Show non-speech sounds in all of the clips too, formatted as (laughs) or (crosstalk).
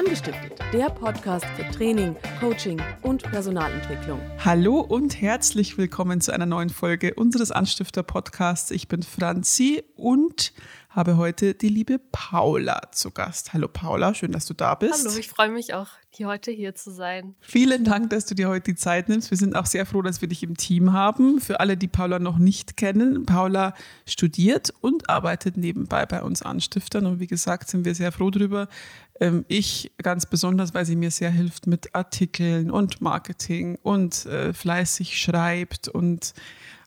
Angestiftet, der Podcast für Training, Coaching und Personalentwicklung. Hallo und herzlich willkommen zu einer neuen Folge unseres Anstifter Podcasts. Ich bin Franzi und habe heute die liebe Paula zu Gast. Hallo Paula, schön, dass du da bist. Hallo, ich freue mich auch, hier heute hier zu sein. Vielen Dank, dass du dir heute die Zeit nimmst. Wir sind auch sehr froh, dass wir dich im Team haben. Für alle, die Paula noch nicht kennen, Paula studiert und arbeitet nebenbei bei uns Anstiftern. Und wie gesagt, sind wir sehr froh darüber. Ähm, ich ganz besonders, weil sie mir sehr hilft mit Artikeln und Marketing und äh, fleißig schreibt und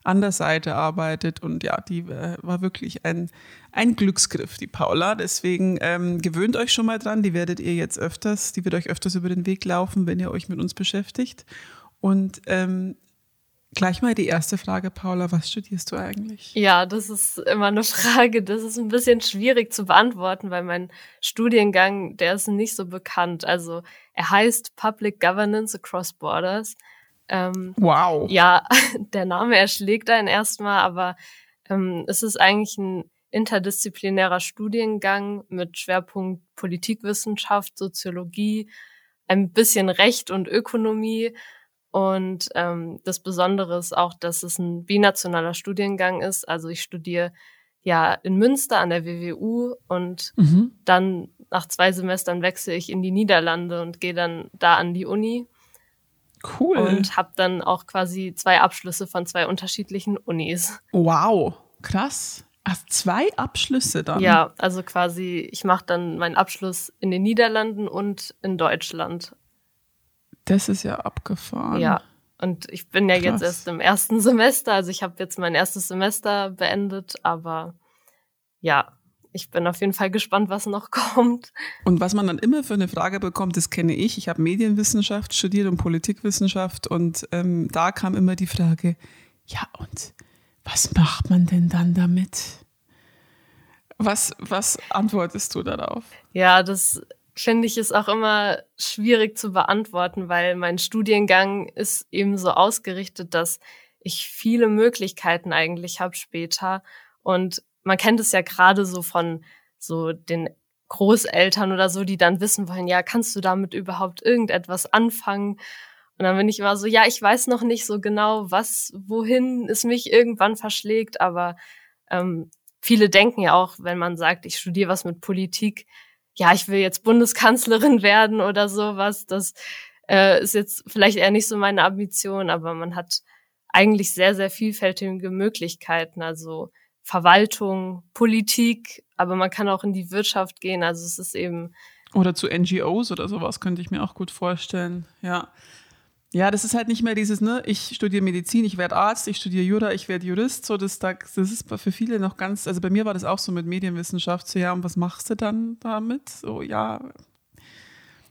an der Seite arbeitet. Und ja, die äh, war wirklich ein, ein Glücksgriff, die Paula. Deswegen ähm, gewöhnt euch schon mal dran. Die werdet ihr jetzt öfters, die wird euch öfters über den Weg laufen, wenn ihr euch mit uns beschäftigt. Und ähm, Gleich mal die erste Frage, Paula, was studierst du eigentlich? Ja, das ist immer eine Frage, das ist ein bisschen schwierig zu beantworten, weil mein Studiengang, der ist nicht so bekannt. Also er heißt Public Governance Across Borders. Ähm, wow. Ja, (laughs) der Name erschlägt einen erstmal, aber ähm, es ist eigentlich ein interdisziplinärer Studiengang mit Schwerpunkt Politikwissenschaft, Soziologie, ein bisschen Recht und Ökonomie. Und ähm, das Besondere ist auch, dass es ein binationaler Studiengang ist. Also ich studiere ja in Münster an der WWU und mhm. dann nach zwei Semestern wechsle ich in die Niederlande und gehe dann da an die Uni. Cool. Und habe dann auch quasi zwei Abschlüsse von zwei unterschiedlichen Unis. Wow, krass. Ach, zwei Abschlüsse dann? Ja, also quasi, ich mache dann meinen Abschluss in den Niederlanden und in Deutschland. Das ist ja abgefahren. Ja, und ich bin ja Krass. jetzt erst im ersten (laughs) Semester, also ich habe jetzt mein erstes Semester beendet, aber ja, ich bin auf jeden Fall gespannt, was noch (laughs) kommt. Und was man dann immer für eine Frage bekommt, das kenne ich. Ich habe Medienwissenschaft studiert und Politikwissenschaft und ähm, da kam immer die Frage, ja und was macht man denn dann damit? Was, was antwortest du darauf? Ja, das finde ich ist auch immer schwierig zu beantworten, weil mein Studiengang ist eben so ausgerichtet, dass ich viele Möglichkeiten eigentlich habe später. Und man kennt es ja gerade so von so den Großeltern oder so, die dann wissen wollen, ja, kannst du damit überhaupt irgendetwas anfangen? Und dann bin ich immer so, ja, ich weiß noch nicht so genau, was, wohin es mich irgendwann verschlägt, aber ähm, viele denken ja auch, wenn man sagt, ich studiere was mit Politik, ja, ich will jetzt Bundeskanzlerin (laughs) werden oder sowas. Das äh, ist jetzt vielleicht eher nicht so meine Ambition, aber man hat eigentlich sehr, sehr vielfältige Möglichkeiten. Also Verwaltung, Politik, aber man kann auch in die Wirtschaft gehen. Also es ist eben. Oder zu NGOs oder sowas könnte ich mir auch gut vorstellen. Ja. Ja, das ist halt nicht mehr dieses, ne, ich studiere Medizin, ich werde Arzt, ich studiere Jura, ich werde Jurist. So, das, das ist für viele noch ganz, also bei mir war das auch so mit Medienwissenschaft, so ja, und was machst du dann damit? So, ja,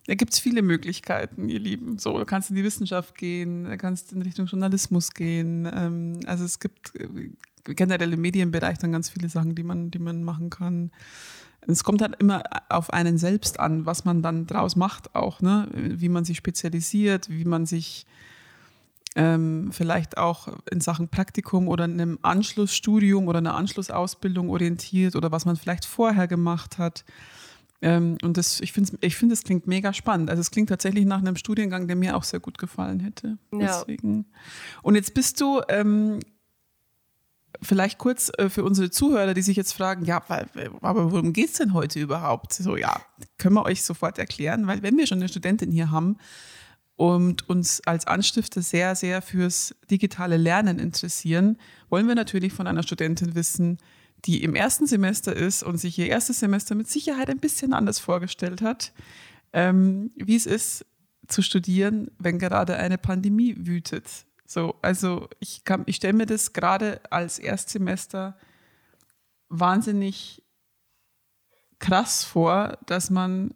da gibt es viele Möglichkeiten, ihr Lieben. So, du kannst in die Wissenschaft gehen, du kannst in Richtung Journalismus gehen. Ähm, also es gibt äh, generell im Medienbereich dann ganz viele Sachen, die man, die man machen kann es kommt halt immer auf einen selbst an, was man dann draus macht auch, ne? wie man sich spezialisiert, wie man sich ähm, vielleicht auch in Sachen Praktikum oder einem Anschlussstudium oder einer Anschlussausbildung orientiert oder was man vielleicht vorher gemacht hat. Ähm, und das, ich finde, ich find, das klingt mega spannend. Also es klingt tatsächlich nach einem Studiengang, der mir auch sehr gut gefallen hätte. Ja. Deswegen. Und jetzt bist du ähm, vielleicht kurz äh, für unsere Zuhörer, die sich jetzt fragen, ja, aber worum geht es denn heute überhaupt? So, ja, können wir euch sofort erklären, weil wenn wir schon eine Studentin hier haben und uns als Anstifter sehr, sehr fürs digitale Lernen interessieren, wollen wir natürlich von einer Studentin wissen, die im ersten Semester ist und sich ihr erstes Semester mit Sicherheit ein bisschen anders vorgestellt hat, ähm, wie es ist zu studieren, wenn gerade eine Pandemie wütet. So, also ich kann, ich stelle mir das gerade als Erstsemester wahnsinnig krass vor, dass man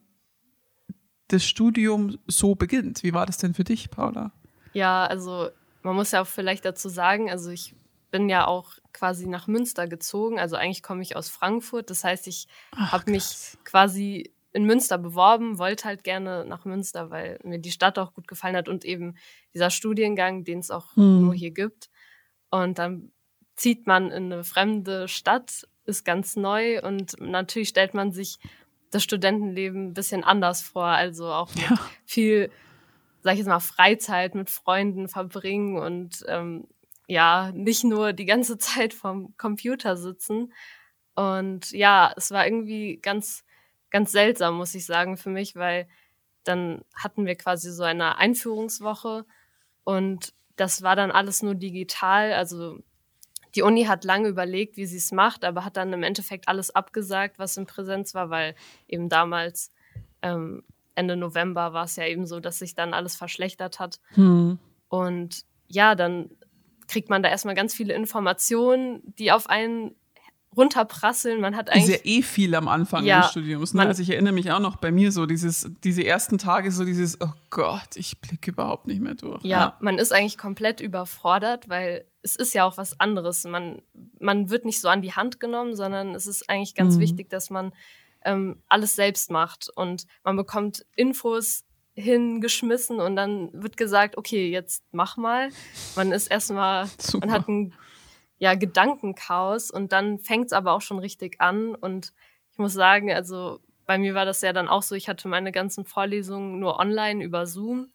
das Studium so beginnt. Wie war das denn für dich, Paula? Ja, also man muss ja auch vielleicht dazu sagen, also ich bin ja auch quasi nach Münster gezogen. Also eigentlich komme ich aus Frankfurt. Das heißt, ich habe mich quasi in Münster beworben, wollte halt gerne nach Münster, weil mir die Stadt auch gut gefallen hat und eben dieser Studiengang, den es auch hm. nur hier gibt. Und dann zieht man in eine fremde Stadt, ist ganz neu und natürlich stellt man sich das Studentenleben ein bisschen anders vor. Also auch ja. viel, sag ich jetzt mal, Freizeit mit Freunden verbringen und ähm, ja, nicht nur die ganze (laughs) Zeit vom Computer sitzen. Und ja, es war irgendwie ganz, ganz seltsam, muss ich sagen, für mich, weil dann hatten wir quasi so eine Einführungswoche und das war dann alles nur digital. Also die Uni hat lange überlegt, wie sie es macht, aber hat dann im Endeffekt alles abgesagt, was in Präsenz war, weil eben damals ähm, Ende November war es ja eben so, dass sich dann alles verschlechtert hat. Hm. Und ja, dann kriegt man da erstmal ganz viele Informationen, die auf einen runterprasseln. Man hat eigentlich. Ist ja eh viel am Anfang ja, des Studiums. Ne? Also ich erinnere mich auch noch bei mir so, dieses, diese ersten Tage, so dieses, oh Gott, ich blicke überhaupt nicht mehr durch. Ja, ja, man ist eigentlich komplett überfordert, weil es ist ja auch was anderes. Man, man wird nicht so an die Hand genommen, sondern es ist eigentlich ganz mhm. wichtig, dass man ähm, alles selbst macht und man bekommt Infos hingeschmissen und dann wird gesagt, okay, jetzt mach mal. Man ist erstmal, man hat ein ja, Gedankenchaos und dann fängt es aber auch schon richtig an. Und ich muss sagen, also bei mir war das ja dann auch so, ich hatte meine ganzen Vorlesungen nur online über Zoom.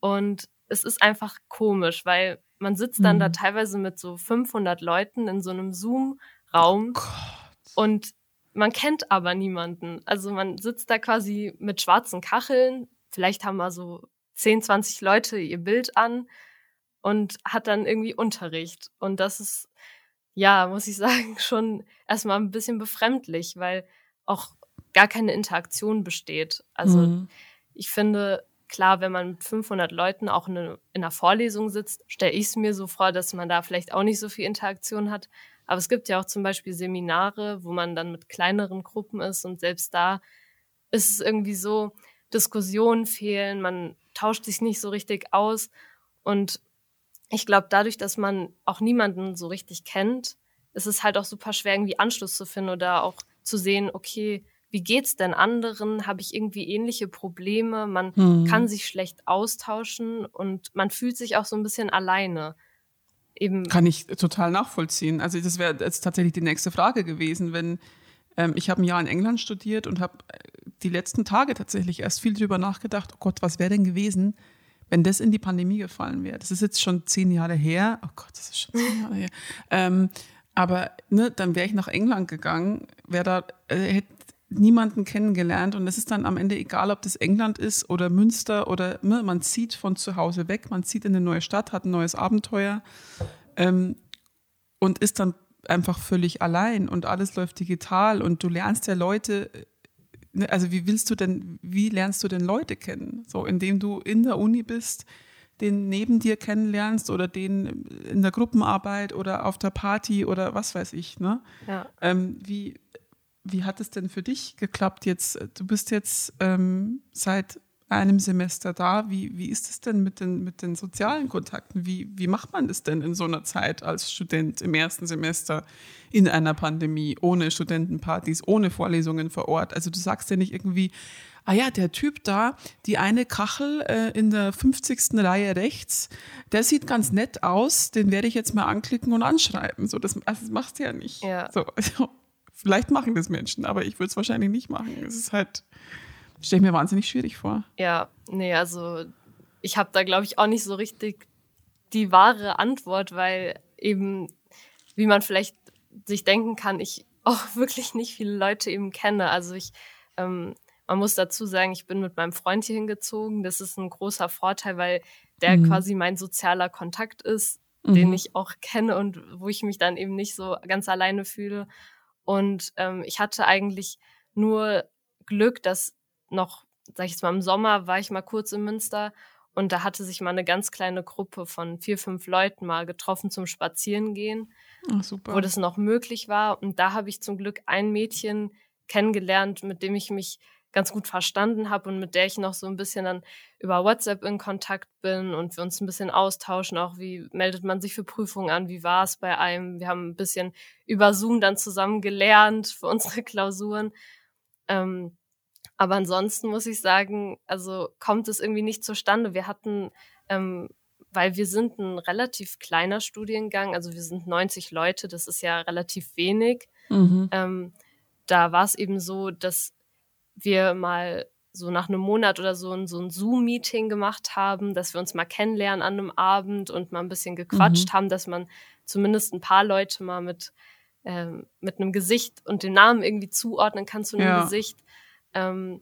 Und es ist einfach komisch, weil man sitzt dann mhm. da teilweise mit so 500 Leuten in so einem Zoom-Raum oh und man kennt aber niemanden. Also man sitzt da quasi mit schwarzen Kacheln, vielleicht haben mal so 10, 20 Leute ihr Bild an und hat dann irgendwie Unterricht. Und das ist, ja, muss ich (laughs) sagen, schon erstmal ein bisschen befremdlich, weil auch gar keine Interaktion besteht. Also mhm. ich finde, klar, wenn man mit 500 Leuten auch in, in einer Vorlesung sitzt, stelle ich es mir so vor, dass man da vielleicht auch nicht so viel Interaktion hat. Aber es gibt ja auch zum Beispiel Seminare, wo man dann mit kleineren Gruppen ist und selbst da ist es irgendwie so, Diskussionen fehlen, man tauscht sich nicht so richtig aus. Und ich glaube, dadurch, dass man auch niemanden so richtig kennt, ist es halt auch super schwer, irgendwie Anschluss zu finden oder auch zu sehen, okay, wie geht's denn anderen? Habe ich irgendwie ähnliche Probleme? Man hm. kann sich schlecht austauschen und man fühlt sich auch so ein bisschen alleine. Eben. Kann ich total nachvollziehen. Also das wäre jetzt tatsächlich die nächste Frage gewesen, wenn ähm, ich habe ein Jahr in England studiert und habe äh, die letzten Tage tatsächlich erst viel drüber nachgedacht, oh Gott, was wäre denn gewesen, wenn das in die Pandemie gefallen wäre. Das ist jetzt schon zehn Jahre her. Oh Gott, das ist schon zehn Jahre her. Ähm, aber ne, dann wäre ich nach England gegangen, wäre da, äh, hätte niemanden kennengelernt und es ist dann am Ende egal, ob das England ist oder Münster oder ne, man zieht von zu Hause weg, man zieht in eine neue Stadt, hat ein neues Abenteuer ähm, und ist dann einfach völlig allein und alles läuft digital und du lernst ja Leute, ne, also wie willst du denn, wie lernst du denn Leute kennen? So, indem du in der Uni bist, den neben dir kennenlernst oder den in der Gruppenarbeit oder auf der Party oder was weiß ich, ne? Ja. Ähm, wie, wie hat es denn für dich geklappt jetzt? Du bist jetzt ähm, seit einem Semester da. Wie, wie ist es denn mit den, mit den sozialen Kontakten? Wie, wie macht man das denn in so einer Zeit als Student im ersten Semester in einer Pandemie, ohne Studentenpartys, ohne Vorlesungen vor Ort? Also du sagst ja nicht irgendwie, ah ja, der Typ da, die eine Kachel äh, in der 50. Reihe rechts, der sieht ganz nett aus, den werde ich jetzt mal anklicken und anschreiben. So, das, also das machst du ja nicht. Ja. So, also, vielleicht machen das Menschen, aber ich würde es wahrscheinlich nicht machen. Es ist halt Stelle ich mir wahnsinnig schwierig vor. Ja, nee, also ich habe da, glaube ich, auch nicht so richtig die wahre Antwort, weil eben, wie man vielleicht sich denken kann, ich (laughs) auch wirklich nicht viele Leute eben kenne. Also ich, ähm, man muss dazu sagen, ich bin mit meinem Freund hier hingezogen. Das ist ein großer Vorteil, weil der mhm. quasi mein sozialer Kontakt ist, mhm. den ich auch kenne und wo ich mich dann eben nicht so ganz alleine fühle. Und ähm, ich hatte eigentlich nur Glück, dass noch, sag ich jetzt mal, im Sommer war ich mal kurz in Münster und da hatte sich mal eine ganz kleine Gruppe von vier, fünf Leuten mal getroffen zum Spazierengehen, super. wo das noch möglich war. Und da habe ich zum Glück ein Mädchen kennengelernt, mit dem ich mich ganz gut verstanden habe und mit der ich noch so ein bisschen dann über WhatsApp in Kontakt bin und wir uns ein bisschen austauschen, auch wie meldet man sich für Prüfungen an, wie war es bei einem. Wir haben ein bisschen über Zoom dann zusammen gelernt für (laughs) unsere Klausuren. Ähm, aber ansonsten muss ich sagen, also kommt es irgendwie nicht zustande. Wir hatten, ähm, weil wir sind ein relativ kleiner Studiengang, also wir sind 90 Leute, das ist ja relativ wenig. Mhm. Ähm, da war es eben so, dass wir mal so nach einem Monat oder so ein, so ein Zoom-Meeting gemacht haben, dass wir uns mal kennenlernen an einem Abend und mal ein bisschen gequatscht mhm. haben, dass man zumindest ein paar Leute mal mit, ähm, mit einem Gesicht und dem Namen irgendwie zuordnen kann zu einem ja. Gesicht. Ähm,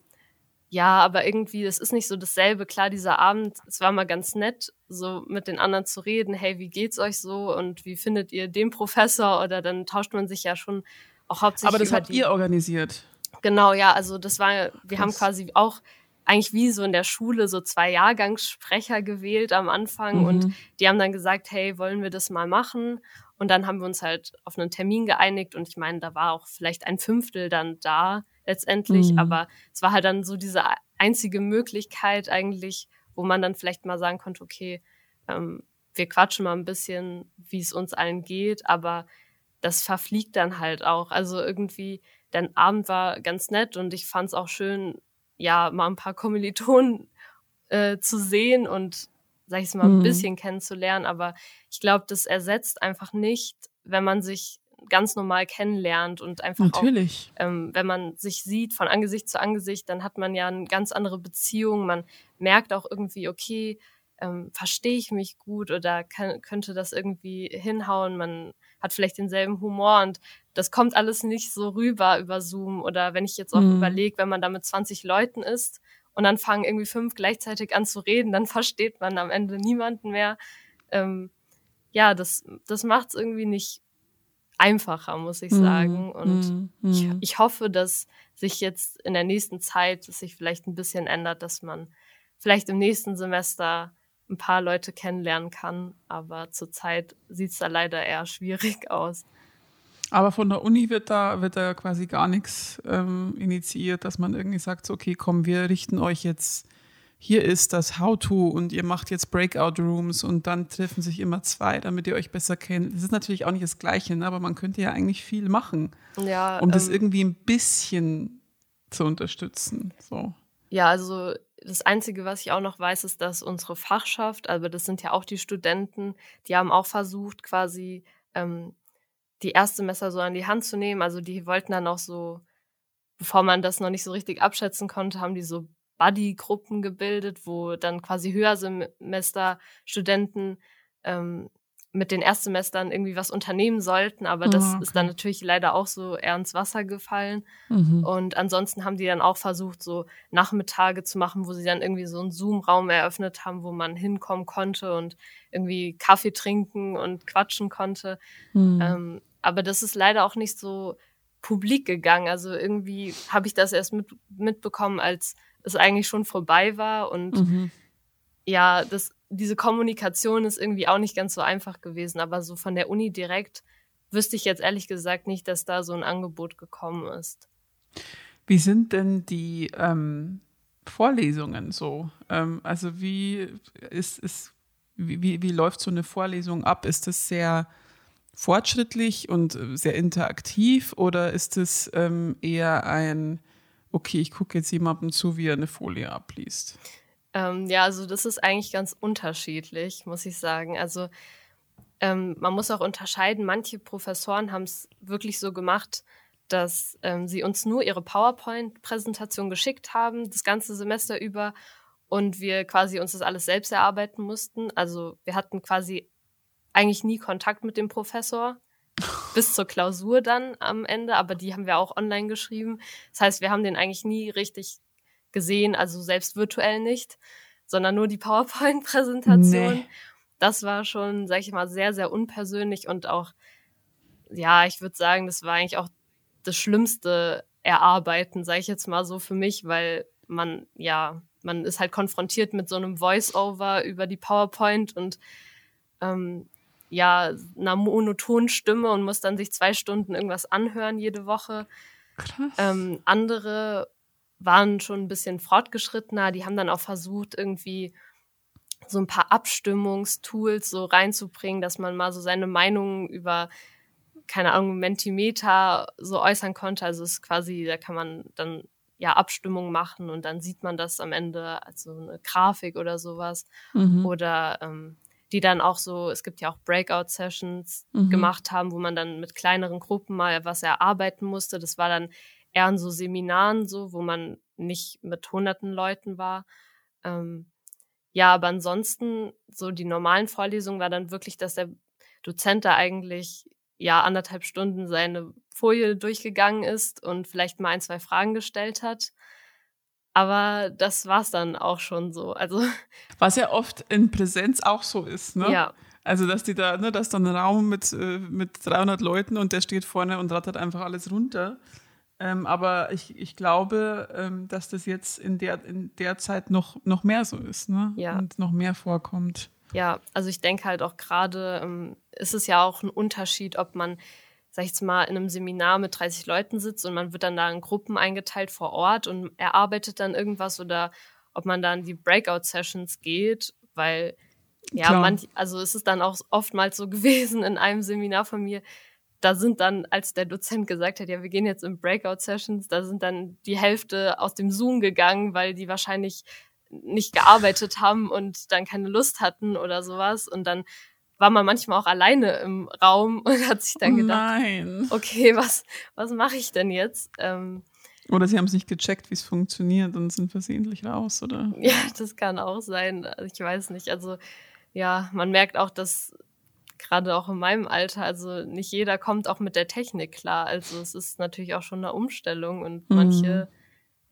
ja, aber irgendwie, das ist nicht so dasselbe. Klar, dieser Abend, es war mal ganz nett, so mit den anderen zu reden. Hey, wie geht's euch so und wie findet ihr den Professor? Oder dann tauscht man sich ja schon auch hauptsächlich. Aber das habt ihr organisiert. Genau, ja, also das war, wir Krass. haben quasi auch eigentlich wie so in der Schule so zwei Jahrgangssprecher gewählt am Anfang mhm. und die haben dann gesagt, hey, wollen wir das mal machen? Und dann haben wir uns halt auf einen Termin geeinigt und ich meine, da war auch vielleicht ein Fünftel dann da letztendlich, mhm. aber es war halt dann so diese einzige Möglichkeit eigentlich, wo man dann vielleicht mal sagen konnte, okay, ähm, wir quatschen mal ein bisschen, wie es uns allen geht, aber das verfliegt dann halt auch. Also irgendwie, der Abend war ganz nett und ich fand es auch schön, ja, mal ein paar Kommilitonen äh, zu sehen und, sag ich mal, ein mhm. bisschen kennenzulernen. Aber ich glaube, das ersetzt einfach nicht, wenn man sich ganz normal kennenlernt und einfach Natürlich. Auch, ähm, wenn man sich sieht von Angesicht zu Angesicht, dann hat man ja eine ganz andere Beziehung. Man merkt auch irgendwie, okay, ähm, verstehe ich mich gut oder kann, könnte das irgendwie hinhauen. Man hat vielleicht denselben Humor und das kommt alles nicht so rüber über Zoom oder wenn ich jetzt auch mhm. überlege, wenn man da mit 20 Leuten ist und dann fangen irgendwie fünf gleichzeitig an zu reden, dann (laughs) versteht man am Ende niemanden mehr. Ähm, ja, das, das macht es irgendwie nicht einfacher, muss ich sagen. Mhm. Und mhm. ich, ich hoffe, dass sich jetzt in der nächsten Zeit, dass sich vielleicht ein bisschen ändert, dass man vielleicht im nächsten Semester ein paar Leute kennenlernen kann. Aber zurzeit sieht es da leider eher schwierig (laughs) aus. Aber von der Uni wird da, wird da quasi gar nichts ähm, initiiert, dass man irgendwie sagt, okay, komm, wir richten euch jetzt, hier ist das How-To und ihr macht jetzt Breakout-Rooms und dann treffen sich immer zwei, damit ihr euch besser kennt. Das ist natürlich auch nicht das Gleiche, ne? aber man könnte ja eigentlich viel machen, ja, um ähm, das irgendwie ein bisschen zu unterstützen. So. Ja, also das Einzige, was ich auch noch weiß, ist, dass unsere Fachschaft, also das sind ja auch die Studenten, die haben auch versucht, quasi ähm, die Erstsemester so an die Hand zu nehmen. Also die wollten dann auch so, bevor man das noch nicht so richtig abschätzen konnte, haben die so Buddy-Gruppen gebildet, wo dann quasi Höhersemester-Studenten ähm, mit den Erstsemestern irgendwie was unternehmen sollten, aber das okay. ist dann natürlich leider auch so eher ins Wasser gefallen. Mhm. Und ansonsten haben die dann auch versucht, so Nachmittage zu machen, wo sie dann irgendwie so einen Zoom-Raum eröffnet haben, wo man hinkommen konnte und irgendwie Kaffee trinken und quatschen konnte. Mhm. Ähm, aber das ist leider auch nicht so publik gegangen. Also irgendwie habe ich das erst mit, mitbekommen, als es eigentlich schon vorbei war und mhm. ja, das diese Kommunikation ist irgendwie auch nicht ganz so einfach gewesen, aber so von der Uni direkt wüsste ich jetzt ehrlich gesagt nicht, dass da so ein Angebot gekommen ist. Wie sind denn die ähm, Vorlesungen so? Ähm, also wie ist, ist wie, wie, läuft so eine Vorlesung ab? Ist das sehr fortschrittlich und sehr interaktiv oder ist es ähm, eher ein, okay, ich gucke jetzt jemandem zu, wie er eine Folie abliest? Ähm, ja, also das ist eigentlich ganz unterschiedlich, muss ich sagen. Also ähm, man muss auch unterscheiden, manche Professoren haben es wirklich so gemacht, dass ähm, sie uns nur ihre PowerPoint-Präsentation geschickt haben, das ganze Semester über, und wir quasi uns das alles selbst erarbeiten mussten. Also wir hatten quasi eigentlich nie Kontakt mit dem Professor bis zur Klausur dann am Ende, aber die haben wir auch online geschrieben. Das heißt, wir haben den eigentlich nie richtig gesehen, also selbst virtuell nicht, sondern nur die (laughs) PowerPoint-Präsentation. Nee. Das war schon, sag ich mal, sehr, sehr unpersönlich und auch, ja, ich würde sagen, das war eigentlich auch das schlimmste Erarbeiten, sage ich jetzt mal so für mich, weil man, ja, man ist halt konfrontiert mit so einem Voice-Over über die PowerPoint und ähm, ja, einer monotonen Stimme und muss dann sich zwei Stunden irgendwas anhören jede Woche. Krass. Ähm, andere waren schon ein bisschen fortgeschrittener. Die haben dann auch versucht, irgendwie so ein paar Abstimmungstools so reinzubringen, dass man mal so seine Meinung über, keine Ahnung, Mentimeter so äußern konnte. Also es ist quasi, da kann man dann ja Abstimmung machen und dann sieht man das am Ende als so eine Grafik oder sowas. Mhm. Oder ähm, die dann auch so, es gibt ja auch Breakout-Sessions mhm. gemacht haben, wo man dann mit kleineren Gruppen mal was erarbeiten musste. Das war dann eher an so Seminaren so, wo man nicht mit hunderten Leuten war. Ähm, ja, aber ansonsten, so die normalen Vorlesungen war dann wirklich, dass der Dozent da eigentlich ja anderthalb Stunden seine Folie durchgegangen ist und vielleicht mal ein, zwei Fragen gestellt hat. Aber das war's dann auch schon so. Also (laughs) was ja oft in Präsenz auch so ist, ne? Ja. Also dass die da, ne, dass dann ein Raum mit äh, mit 300 Leuten und der steht vorne und rattert einfach alles runter. Ähm, aber ich, ich glaube, ähm, dass das jetzt in der in der Zeit noch noch mehr so ist, ne? Ja. Und noch mehr vorkommt. Ja, also ich denke halt auch gerade ähm, ist es ja auch ein Unterschied, ob man sag ich jetzt mal, in einem Seminar mit 30 Leuten sitzt und man wird dann da in Gruppen eingeteilt vor Ort und erarbeitet dann irgendwas oder ob man dann die Breakout-Sessions geht, weil ja, manch, also es ist dann auch oftmals so (laughs) gewesen in einem Seminar von mir, da sind dann, als der Dozent gesagt hat, ja, wir gehen jetzt in Breakout-Sessions, da sind dann die Hälfte aus dem Zoom gegangen, weil die wahrscheinlich nicht gearbeitet haben und dann keine Lust hatten oder sowas. Und dann war man manchmal auch alleine im Raum (laughs) und hat sich dann gedacht, Nein. okay, was, was mache ich denn jetzt? Ähm, oder sie haben es nicht gecheckt, wie es funktioniert und sind versehentlich raus, oder? (laughs) Ja, das kann auch sein. Ich weiß nicht. Also ja, man merkt auch, dass gerade auch in meinem Alter, also nicht jeder kommt auch mit der Technik klar. Also es ist natürlich auch schon eine Umstellung und mhm. manche,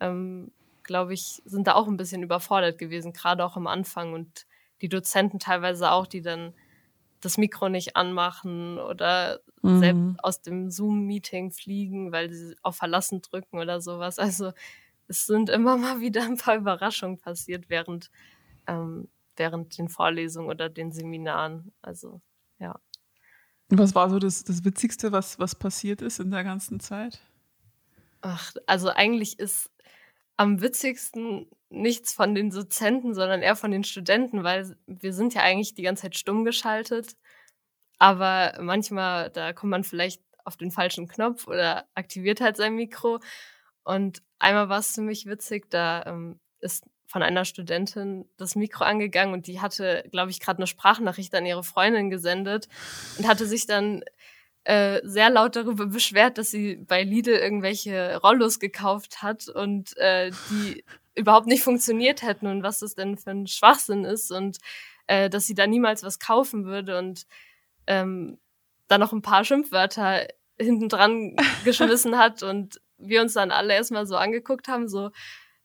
ähm, glaube ich, sind da auch ein bisschen überfordert gewesen, gerade auch am Anfang und die Dozenten teilweise auch, die dann das Mikro nicht anmachen oder mhm. selbst aus dem Zoom-Meeting fliegen, weil sie auf Verlassen drücken oder sowas. Also es sind immer mal wieder ein paar Überraschungen passiert während, ähm, während den Vorlesungen oder den Seminaren. Also ja. Was war so das, das Witzigste, was, was passiert ist in der ganzen Zeit? Ach, also eigentlich ist am witzigsten nichts von den Dozenten, sondern eher von den Studenten, weil wir sind ja eigentlich die ganze Zeit stumm geschaltet. Aber manchmal, da kommt man vielleicht auf den falschen Knopf oder aktiviert halt sein Mikro. Und einmal war es ziemlich witzig, da ähm, ist von einer Studentin das Mikro angegangen und die hatte, glaube ich, gerade eine Sprachnachricht an ihre Freundin gesendet und hatte sich dann äh, sehr laut darüber beschwert, dass sie bei Lidl irgendwelche Rollos gekauft hat und äh, die überhaupt nicht funktioniert hätten und was das denn für ein Schwachsinn ist und äh, dass sie da niemals was kaufen würde und ähm, dann noch ein paar Schimpfwörter hinten dran (laughs) geschmissen hat und wir uns dann alle erstmal so angeguckt haben, so,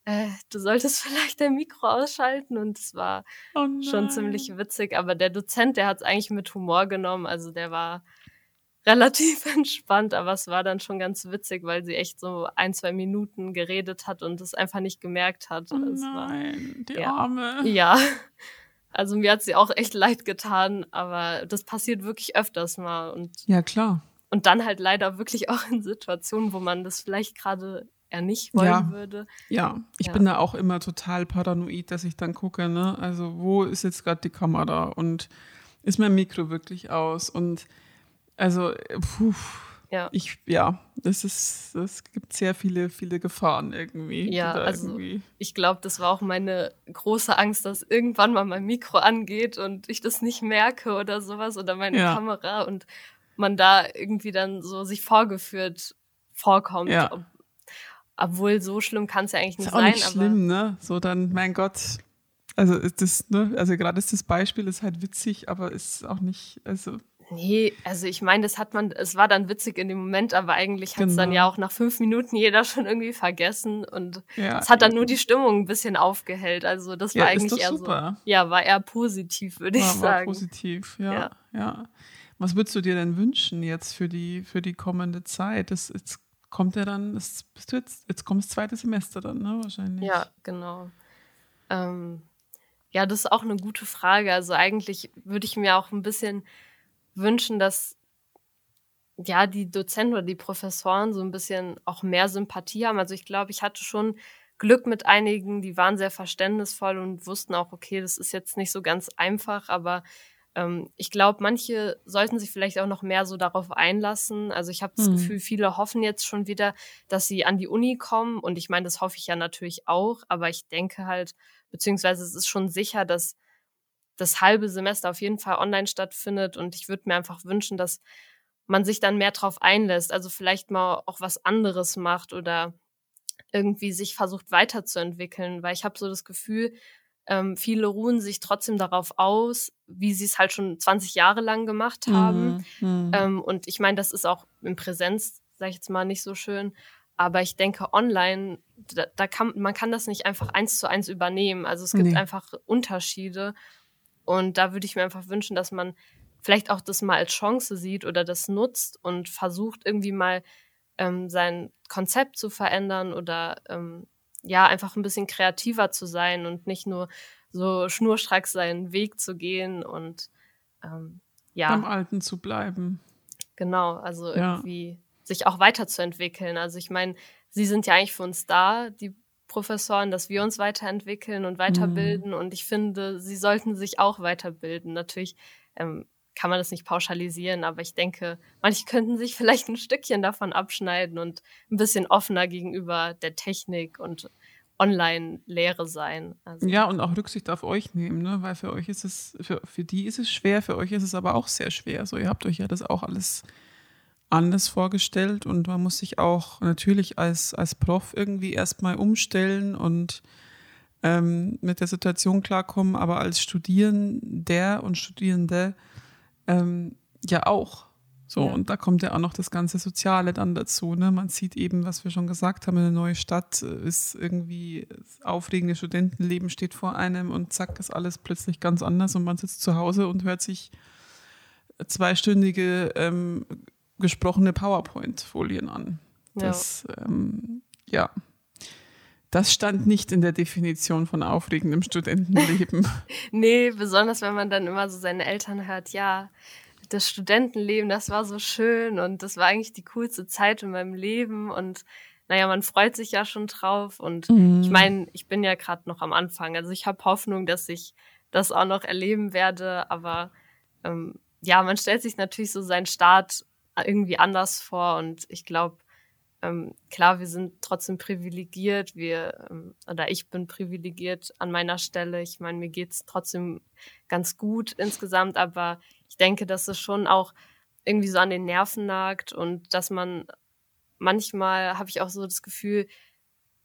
äh, du solltest (laughs) vielleicht dein Mikro ausschalten und es war oh schon ziemlich witzig, aber der Dozent, der hat es eigentlich mit Humor genommen, also der war (laughs) relativ entspannt, aber es war dann schon ganz witzig, weil sie echt so ein, zwei Minuten geredet hat und es einfach nicht gemerkt hat. Oh nein, war, die ja, Arme. Ja. (laughs) Also mir hat sie auch echt leid getan, aber das passiert wirklich öfters mal und ja klar. Und dann halt leider wirklich auch in Situationen, wo man das vielleicht gerade eher nicht wollen ja. würde. Ja, ich Ja. bin da auch immer total paranoid, dass ich dann gucke, ne? Also wo ist jetzt gerade die Kamera und ist mein Mikro wirklich aus und also puh, Ja. ich ja, das ist es gibt sehr viele viele Gefahren irgendwie. Ja, also irgendwie, Ich glaube, das war auch meine große Angst, dass irgendwann mal mein Mikro angeht und ich das nicht merke oder sowas oder meine Ja. Kamera und man da irgendwie dann so sich vorgeführt vorkommt. Ja. Ob, obwohl so schlimm kann es ja eigentlich ist nicht auch sein, nicht schlimm, ne? So dann mein Gott. Also ist das, ne, also gerade ist das Beispiel ist halt witzig, aber ist auch nicht, also nee, also ich meine, das hat man, es war dann witzig in dem Moment, aber eigentlich hat es dann Genau. ja auch nach fünf Minuten jeder (laughs) schon irgendwie vergessen und ja. es hat dann nur die Stimmung ein bisschen aufgehellt. Also das war ja, ist eigentlich eher super. so. Ja, war eher positiv, würde ich war, war sagen. positiv, ja, Ja. ja. Was würdest du dir denn wünschen jetzt für die, für die kommende Zeit? Das, jetzt kommt ja dann, das bist du jetzt, jetzt kommt das zweite Semester dann, ne, wahrscheinlich. Ja, genau. Ähm, ja, das ist auch eine gute Frage. Also eigentlich würde ich mir auch ein bisschen wünschen, dass ja die Dozenten oder die Professoren so ein bisschen auch mehr Sympathie haben. Also ich glaube, ich hatte schon Glück mit einigen, die waren sehr verständnisvoll und wussten auch, okay, das ist jetzt nicht so ganz einfach, aber ähm, ich glaube, manche sollten sich vielleicht auch noch mehr so darauf einlassen. Also ich habe das Mhm. Gefühl, viele hoffen jetzt schon wieder, dass sie an die Uni kommen. Und ich meine, das hoffe ich ja natürlich auch. Aber ich denke halt, beziehungsweise es ist schon sicher, dass das halbe Semester auf jeden Fall online stattfindet. Und ich würde mir einfach wünschen, dass man sich dann mehr drauf einlässt, also vielleicht mal auch was anderes macht oder irgendwie sich versucht weiterzuentwickeln, weil ich habe so das Gefühl, ähm, viele ruhen sich trotzdem darauf aus, wie sie es halt schon 20 Jahre lang gemacht haben. Mhm. mhm. Ähm, und ich meine, das ist auch in Präsenz, sage ich jetzt mal, nicht so schön. Aber ich denke, online, da, da, kann man kann das nicht einfach eins zu eins übernehmen. Also es gibt nee. einfach Unterschiede. Und da würde ich mir einfach wünschen, dass man vielleicht auch das mal als Chance sieht oder das nutzt und versucht irgendwie mal ähm, sein Konzept zu verändern oder ähm, ja, einfach ein bisschen kreativer zu sein und nicht nur so schnurstracks seinen Weg zu gehen und ähm, ja. Beim Alten zu bleiben. Genau, also ja. irgendwie sich auch weiterzuentwickeln. Also ich meine, sie sind ja eigentlich für uns da, die Professoren, dass wir uns weiterentwickeln und weiterbilden. Mhm. Und ich finde, sie sollten sich auch weiterbilden. Natürlich ähm, kann man das nicht pauschalisieren, aber ich denke, manche könnten sich (laughs) vielleicht ein Stückchen davon abschneiden und ein bisschen offener gegenüber der Technik und Online-Lehre sein. Also ja, und auch Rücksicht auf euch nehmen, ne? weil für euch ist es, für, für die ist es schwer, für euch ist es aber auch sehr schwer. So, ihr habt euch ja das auch alles anders vorgestellt und man muss sich auch natürlich als, als Prof irgendwie erstmal umstellen und ähm, mit der Situation klarkommen, aber als Studierender und Studierende ähm, ja auch. So, ja. und da kommt ja auch noch das ganze Soziale dann dazu. Ne? Man sieht eben, was wir schon gesagt haben, eine neue Stadt ist irgendwie aufregende Studentenleben steht vor einem und zack, ist alles plötzlich ganz anders und man sitzt zu Hause und hört sich zweistündige ähm, gesprochene PowerPoint-Folien an. Das, ja. Ähm, ja. Das stand nicht in der Definition von aufregendem Studentenleben. (laughs) nee, besonders wenn man dann immer so seine Eltern hört, ja, das Studentenleben, das war so schön und das war eigentlich die coolste Zeit in meinem Leben und naja, man freut sich ja schon drauf und mhm. ich meine, ich bin ja gerade noch am Anfang, also ich habe Hoffnung, dass ich das auch noch erleben werde, aber ähm, ja, man stellt sich natürlich so seinen Start irgendwie anders vor und ich glaube, ähm, klar, wir sind trotzdem privilegiert, wir, ähm, oder ich bin privilegiert an meiner Stelle. Ich meine, mir geht's trotzdem ganz gut insgesamt, aber ich denke, dass es schon auch irgendwie so an den Nerven nagt und dass man manchmal habe ich auch so das Gefühl,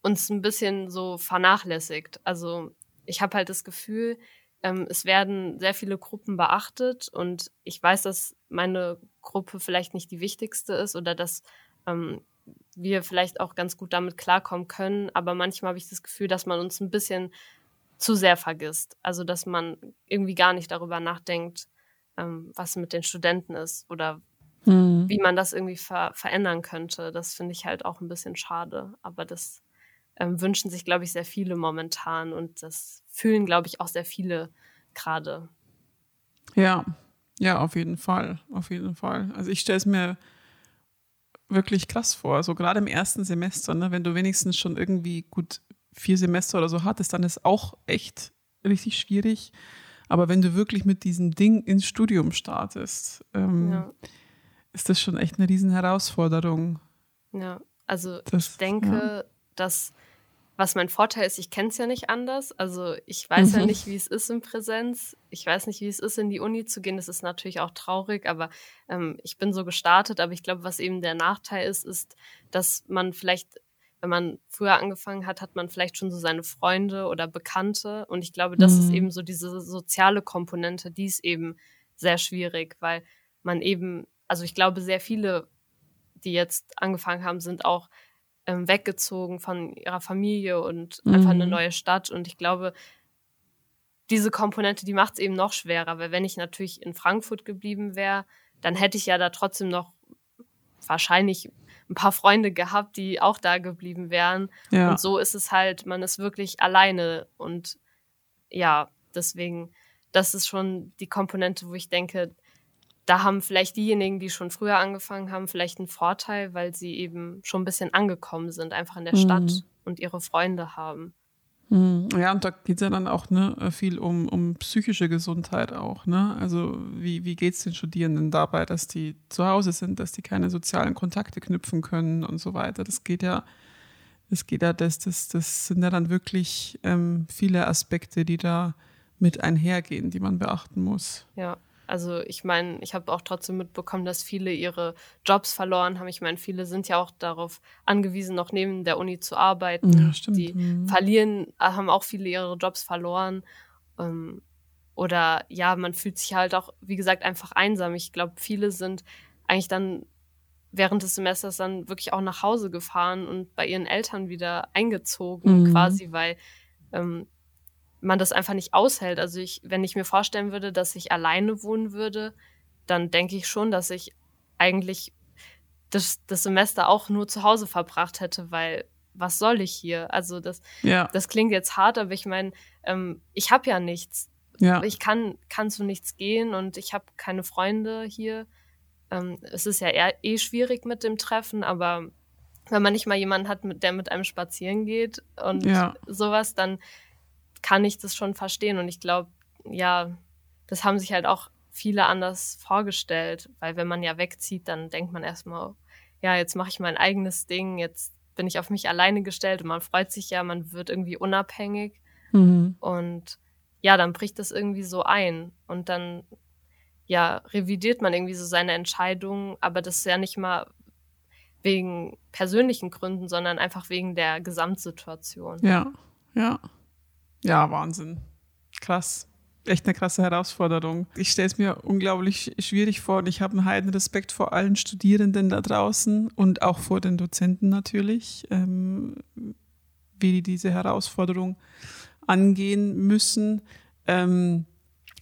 uns ein bisschen so vernachlässigt. Also ich habe halt das Gefühl, ähm, es werden sehr viele Gruppen beachtet und ich weiß, dass meine Gruppe vielleicht nicht die wichtigste ist oder dass ähm, wir vielleicht auch ganz gut damit klarkommen können. Aber manchmal habe ich das Gefühl, dass man uns ein bisschen zu sehr vergisst. Also dass man irgendwie gar nicht darüber nachdenkt, ähm, was mit den Studenten ist oder mhm. wie man das irgendwie ver verändern könnte. Das finde ich halt auch ein bisschen schade. Aber das ähm, wünschen sich, glaube ich, sehr viele momentan und das fühlen, glaube ich, auch sehr viele gerade. Ja, ja, auf jeden Fall, auf jeden Fall. Also ich stelle es mir wirklich krass vor, so gerade im ersten Semester, ne, wenn du wenigstens schon irgendwie gut vier Semester oder so hattest, dann ist auch echt richtig schwierig. Aber wenn du wirklich mit diesem Ding ins Studium startest, ähm, ja. ist das schon echt eine riesen Herausforderung. Ja, also das, ich denke, ja. dass was mein Vorteil ist, ich kenne es ja nicht anders. Also ich weiß mhm. ja nicht, wie es ist in Präsenz. Ich weiß nicht, wie es ist, in die Uni zu gehen. Das ist natürlich auch traurig, aber ähm, ich bin so gestartet. Aber ich glaube, was eben der Nachteil ist, ist, dass man vielleicht, wenn man früher angefangen hat, hat man vielleicht schon so seine Freunde oder Bekannte. Und ich glaube, das mhm. ist eben so diese soziale Komponente, die ist eben sehr schwierig, weil man eben, also ich glaube, sehr viele, die jetzt angefangen haben, sind auch ähm, weggezogen von ihrer Familie und mhm. einfach eine mhm. neue Stadt. Und ich glaube, diese Komponente, die macht es eben noch schwerer, weil wenn ich natürlich in Frankfurt geblieben wäre, dann hätte ich ja da trotzdem noch wahrscheinlich ein paar Freunde gehabt, die auch da geblieben wären. Ja. Und so ist es halt, man ist wirklich alleine. Und ja, deswegen, das ist schon die Komponente, wo ich denke, da haben vielleicht diejenigen, die schon früher angefangen haben, vielleicht einen Vorteil, weil sie eben schon ein bisschen angekommen sind, einfach in der mhm. Stadt und ihre Freunde haben. Mhm. Ja, und da geht es ja dann auch ne, viel um, um psychische Gesundheit auch. Ne? Also wie, wie geht es den Studierenden dabei, dass die zu Hause sind, dass die keine sozialen Kontakte knüpfen können und so weiter. Das geht ja, das geht ja, das, das, das sind ja dann wirklich ähm, viele Aspekte, die da mit einhergehen, die man beachten muss. Ja, Also ich meine, ich habe auch trotzdem mitbekommen, dass viele ihre Jobs verloren haben. Ich meine, viele sind ja auch darauf angewiesen, noch neben der Uni zu arbeiten. Ja, stimmt. Die Mhm. verlieren, haben auch viele ihre Jobs verloren. Ähm, oder ja, man fühlt sich halt auch, wie gesagt, einfach einsam. Ich glaube, viele sind eigentlich dann während des Semesters dann wirklich auch nach Hause gefahren und bei ihren Eltern wieder eingezogen, Mhm. quasi, weil ähm, man das einfach nicht aushält. Also ich, wenn ich mir vorstellen würde, dass ich alleine wohnen würde, dann denke ich schon, dass ich eigentlich das, das Semester auch nur zu Hause verbracht hätte, weil was soll ich hier? Also das, Ja, das klingt jetzt hart, aber ich meine, ähm, ich habe ja nichts. ja. Ich kann, kann zu nichts gehen und ich habe keine Freunde hier. Ähm, es ist ja eher, eh schwierig mit dem Treffen, aber wenn man nicht mal jemanden hat, mit, der mit einem spazieren geht und Ja. sowas, dann kann ich das schon verstehen. Und ich glaube, ja, das haben sich halt auch viele anders vorgestellt, weil wenn man ja wegzieht, dann denkt man erstmal, ja, jetzt mache ich mein eigenes Ding, jetzt bin ich auf mich alleine gestellt und man freut sich ja, man wird irgendwie unabhängig. Mhm. Und ja, dann bricht das irgendwie so ein. Und dann, ja, revidiert man irgendwie so seine Entscheidungen, aber das ist ja nicht mal wegen persönlichen Gründen, sondern einfach wegen der Gesamtsituation. Ja, ja. Ja, Wahnsinn. Krass. Echt eine krasse Herausforderung. Ich stelle es mir unglaublich schwierig vor und ich habe einen heiden Respekt vor allen Studierenden da draußen und auch vor den Dozenten natürlich, ähm, wie die diese Herausforderung angehen müssen. Ähm,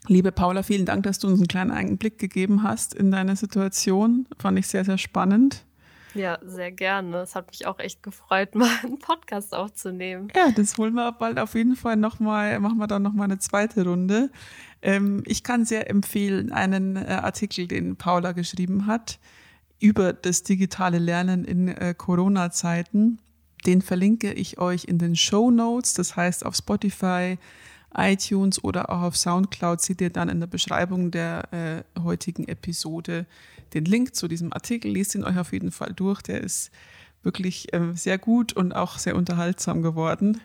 liebe Paula, vielen Dank, dass du uns einen kleinen Einblick gegeben hast in deine Situation. Fand ich sehr, sehr spannend. Ja, sehr gerne. Es hat mich auch echt gefreut, (laughs) mal einen Podcast aufzunehmen. Ja, das holen wir bald auf jeden Fall nochmal, machen wir dann nochmal eine zweite Runde. Ähm, ich kann sehr empfehlen, einen äh, Artikel, den Paula geschrieben hat, über das digitale Lernen in äh, Corona-Zeiten. Den verlinke ich euch in den Show Notes, das heißt auf Spotify, iTunes oder auch auf Soundcloud seht ihr dann in der Beschreibung der äh, heutigen Episode den Link zu diesem Artikel. Lest ihn euch auf jeden Fall durch. Der ist wirklich ähm, sehr gut und auch sehr unterhaltsam geworden.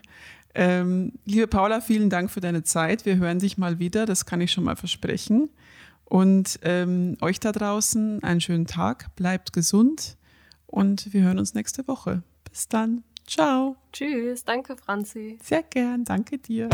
Ähm, liebe Paula, vielen Dank für deine Zeit. Wir hören dich mal wieder, das kann ich schon mal versprechen. Und ähm, euch da draußen einen schönen Tag, bleibt gesund und wir hören uns nächste Woche. Bis dann. Ciao. Tschüss, danke Franzi. Sehr gern. Danke dir.